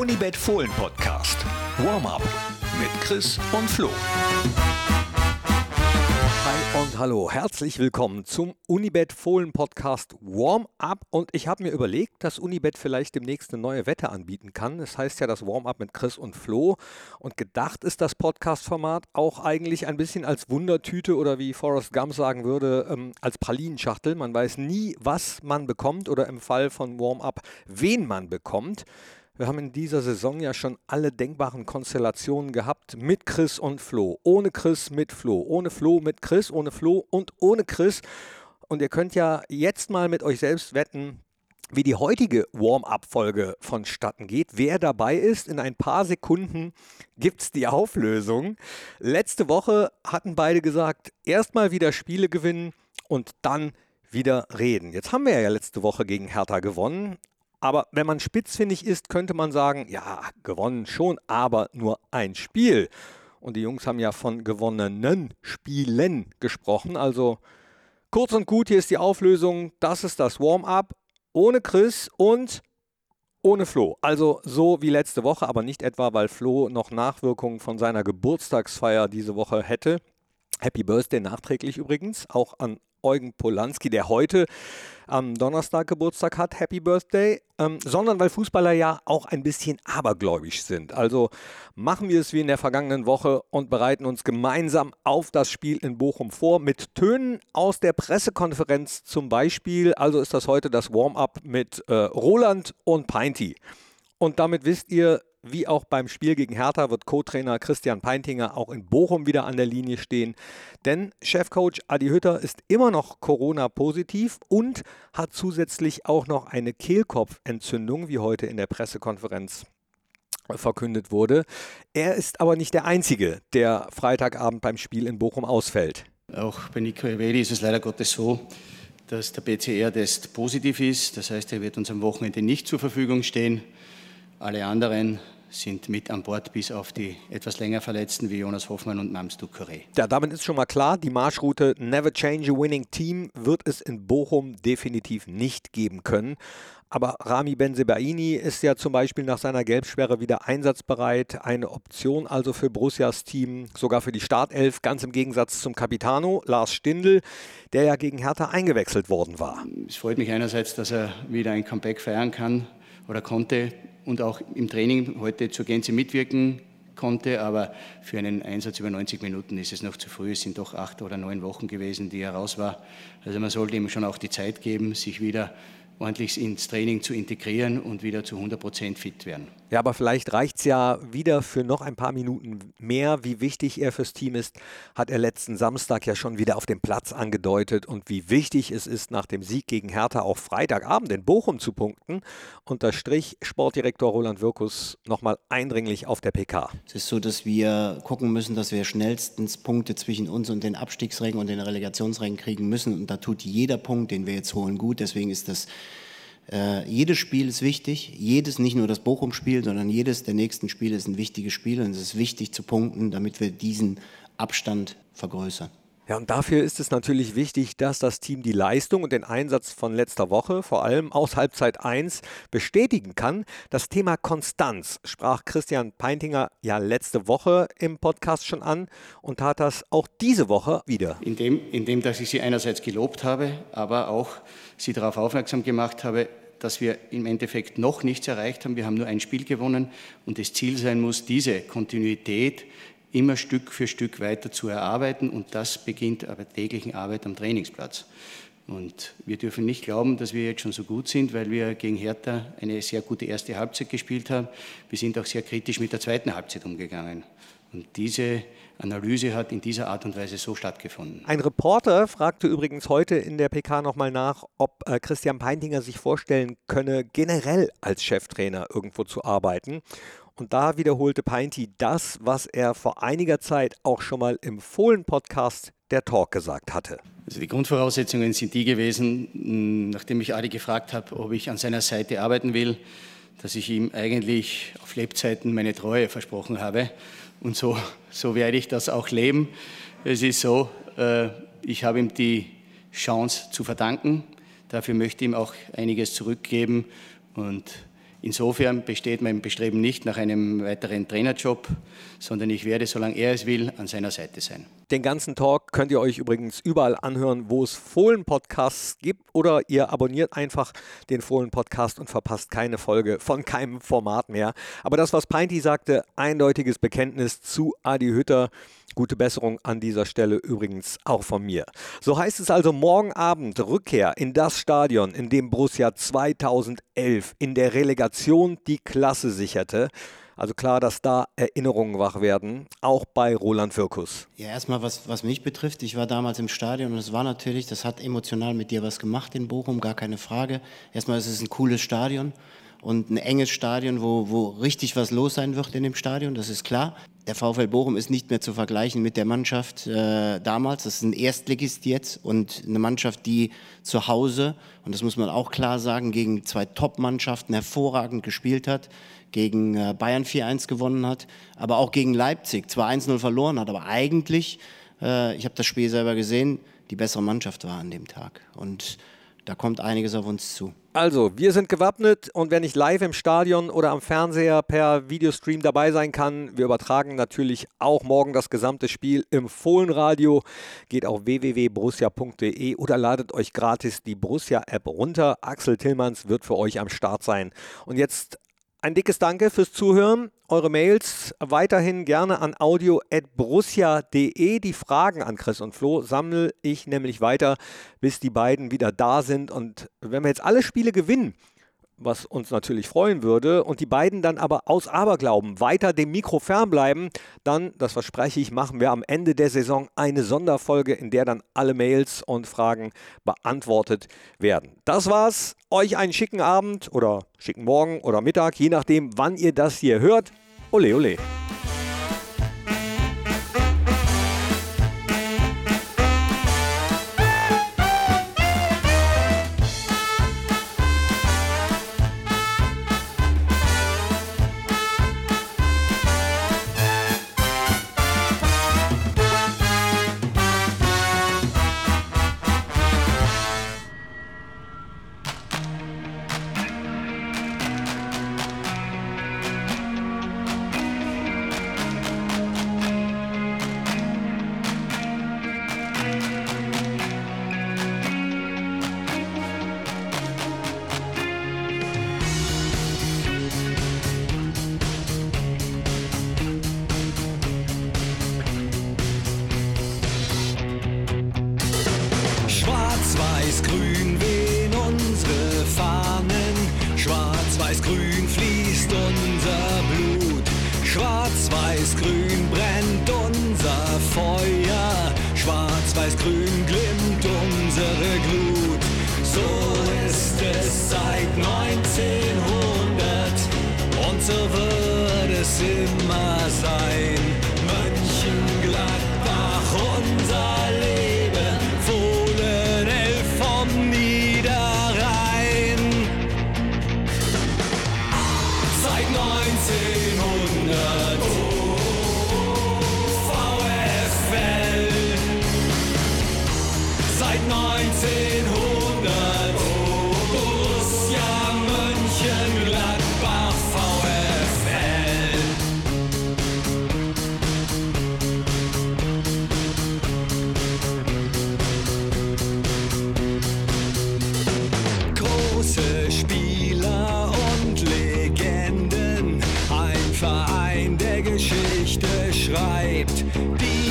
Unibet Fohlen Podcast. Warm-up mit Chris und Flo. Hi und hallo, herzlich willkommen zum Unibet Fohlen Podcast Warm-up. Und ich habe mir überlegt, dass Unibet vielleicht demnächst eine neue Wette anbieten kann. Das heißt ja das Warm-up mit Chris und Flo. Und gedacht ist das Podcast-Format auch eigentlich ein bisschen als Wundertüte oder wie Forrest Gump sagen würde, ähm, als Pralinenschachtel. Man weiß nie, was man bekommt oder im Fall von Warm-up, wen man bekommt. Wir haben in dieser Saison ja schon alle denkbaren Konstellationen gehabt mit Chris und Flo. Ohne Chris mit Flo. Ohne Flo mit Chris. Ohne Flo und ohne Chris. Und ihr könnt ja jetzt mal mit euch selbst wetten, wie die heutige Warm-up-Folge vonstatten geht. Wer dabei ist, in ein paar Sekunden gibt es die Auflösung. Letzte Woche hatten beide gesagt, erstmal wieder Spiele gewinnen und dann wieder reden. Jetzt haben wir ja letzte Woche gegen Hertha gewonnen, aber wenn man spitzfindig ist, könnte man sagen, ja, gewonnen schon, aber nur ein Spiel. Und die Jungs haben ja von gewonnenen Spielen gesprochen. Also kurz und gut, hier ist die Auflösung. Das ist das Warm-up ohne Chris und ohne Flo. Also so wie letzte Woche, aber nicht etwa, weil Flo noch Nachwirkungen von seiner Geburtstagsfeier diese Woche hätte. Happy Birthday nachträglich übrigens, auch an Eugen Polanski, der heute am Donnerstag Geburtstag hat, Happy Birthday, ähm, sondern weil Fußballer ja auch ein bisschen abergläubisch sind. Also machen wir es wie in der vergangenen Woche und bereiten uns gemeinsam auf das Spiel in Bochum vor mit Tönen aus der Pressekonferenz zum Beispiel. Also ist das heute das Warm-up mit äh, Roland und Peinti. Und damit wisst ihr, wie auch beim Spiel gegen Hertha wird Co-Trainer Christian Peintinger auch in Bochum wieder an der Linie stehen. Denn Chefcoach Adi Hütter ist immer noch Corona-positiv und hat zusätzlich auch noch eine Kehlkopfentzündung, wie heute in der Pressekonferenz verkündet wurde. Er ist aber nicht der Einzige, der Freitagabend beim Spiel in Bochum ausfällt. Auch bei Nico Elvedi ist es leider Gottes so, dass der PCR-Test positiv ist. Das heißt, er wird uns am Wochenende nicht zur Verfügung stehen. Alle anderen sind mit an Bord, bis auf die etwas länger Verletzten wie Jonas Hoffmann und Mams Ducouré. Ja, damit ist schon mal klar, die Marschroute Never Change a Winning Team wird es in Bochum definitiv nicht geben können. Aber Rami Benzebaini ist ja zum Beispiel nach seiner Gelbsperre wieder einsatzbereit. Eine Option also für Borussias Team, sogar für die Startelf, ganz im Gegensatz zum Capitano Lars Stindl, der ja gegen Hertha eingewechselt worden war. Es freut mich einerseits, dass er wieder ein Comeback feiern kann oder konnte und auch im Training heute zur Gänze mitwirken konnte. Aber für einen Einsatz über 90 Minuten ist es noch zu früh. Es sind doch acht oder neun Wochen gewesen, die er raus war. Also man sollte ihm schon auch die Zeit geben, sich wieder ordentlich ins Training zu integrieren und wieder zu 100 Prozent fit werden. Ja, aber vielleicht reicht es ja wieder für noch ein paar Minuten mehr. Wie wichtig er fürs Team ist, hat er letzten Samstag ja schon wieder auf dem Platz angedeutet. Und wie wichtig es ist, nach dem Sieg gegen Hertha auch Freitagabend in Bochum zu punkten, unterstrich Sportdirektor Roland Wirkus nochmal eindringlich auf der PK. Es ist so, dass wir gucken müssen, dass wir schnellstens Punkte zwischen uns und den Abstiegsrängen und den Relegationsrängen kriegen müssen. Und da tut jeder Punkt, den wir jetzt holen, gut. Deswegen ist das äh, jedes Spiel ist wichtig, jedes, nicht nur das Bochum-Spiel, sondern jedes der nächsten Spiele ist ein wichtiges Spiel und es ist wichtig zu punkten, damit wir diesen Abstand vergrößern. Ja, und dafür ist es natürlich wichtig, dass das Team die Leistung und den Einsatz von letzter Woche, vor allem aus Halbzeit 1, bestätigen kann. Das Thema Konstanz sprach Christian Peintinger ja letzte Woche im Podcast schon an und tat das auch diese Woche wieder. Indem, indem dass ich sie einerseits gelobt habe, aber auch sie darauf aufmerksam gemacht habe, dass wir im Endeffekt noch nichts erreicht haben. Wir haben nur ein Spiel gewonnen und das Ziel sein muss, diese Kontinuität immer Stück für Stück weiter zu erarbeiten und das beginnt aber täglichen Arbeit am Trainingsplatz. Und wir dürfen nicht glauben, dass wir jetzt schon so gut sind, weil wir gegen Hertha eine sehr gute erste Halbzeit gespielt haben. Wir sind auch sehr kritisch mit der zweiten Halbzeit umgegangen. Und diese Analyse hat in dieser Art und Weise so stattgefunden. Ein Reporter fragte übrigens heute in der PK nochmal nach, ob äh, Christian Peintinger sich vorstellen könne, generell als Cheftrainer irgendwo zu arbeiten. Und da wiederholte Peinti das, was er vor einiger Zeit auch schon mal im Fohlen-Podcast der Talk gesagt hatte. Also die Grundvoraussetzungen sind die gewesen, nachdem ich Adi gefragt habe, ob ich an seiner Seite arbeiten will, dass ich ihm eigentlich auf Lebzeiten meine Treue versprochen habe. Und so, so werde ich das auch leben. Es ist so, äh, ich habe ihm die Chance zu verdanken. Dafür möchte ich ihm auch einiges zurückgeben. Und Insofern besteht mein Bestreben nicht nach einem weiteren Trainerjob, sondern ich werde, solange er es will, an seiner Seite sein. Den ganzen Talk könnt ihr euch übrigens überall anhören, wo es Fohlen-Podcasts gibt oder ihr abonniert einfach den Fohlen-Podcast und verpasst keine Folge von keinem Format mehr. Aber das, was Peinti sagte, eindeutiges Bekenntnis zu Adi Hütter. Gute Besserung an dieser Stelle übrigens auch von mir. So heißt es also morgen Abend Rückkehr in das Stadion, in dem Borussia 2011 in der Relegation die Klasse sicherte. Also klar, dass da Erinnerungen wach werden, auch bei Roland Wirkus. Ja, erstmal, was, was mich betrifft, ich war damals im Stadion und es war natürlich, das hat emotional mit dir was gemacht in Bochum, gar keine Frage. Erstmal ist es ein cooles Stadion und ein enges Stadion, wo, wo richtig was los sein wird in dem Stadion, das ist klar. Der VfL Bochum ist nicht mehr zu vergleichen mit der Mannschaft äh, damals. Das ist ein Erstligist jetzt und eine Mannschaft, die zu Hause, und das muss man auch klar sagen, gegen zwei Top-Mannschaften hervorragend gespielt hat, gegen äh, Bayern 4-1 gewonnen hat, aber auch gegen Leipzig zwar 1-0 verloren hat, aber eigentlich, äh, ich habe das Spiel selber gesehen, die bessere Mannschaft war an dem Tag. Und da kommt einiges auf uns zu. Also, wir sind gewappnet und wer nicht live im Stadion oder am Fernseher per Videostream dabei sein kann, wir übertragen natürlich auch morgen das gesamte Spiel im Fohlenradio. Geht auf www.borussia.de oder ladet euch gratis die Borussia-App runter. Axel Tillmanns wird für euch am Start sein. Und jetzt ein dickes Danke fürs Zuhören. Eure Mails weiterhin gerne an audio.brussia.de. Die Fragen an Chris und Flo sammle ich nämlich weiter, bis die beiden wieder da sind. Und wenn wir jetzt alle Spiele gewinnen, was uns natürlich freuen würde, und die beiden dann aber aus Aberglauben weiter dem Mikro fernbleiben, dann, das verspreche ich, machen wir am Ende der Saison eine Sonderfolge, in der dann alle Mails und Fragen beantwortet werden. Das war's. Euch einen schicken Abend oder schicken Morgen oder Mittag, je nachdem, wann ihr das hier hört. Ole, ole. It's grün. Geschichte schreibt. Diese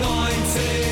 Nineteen.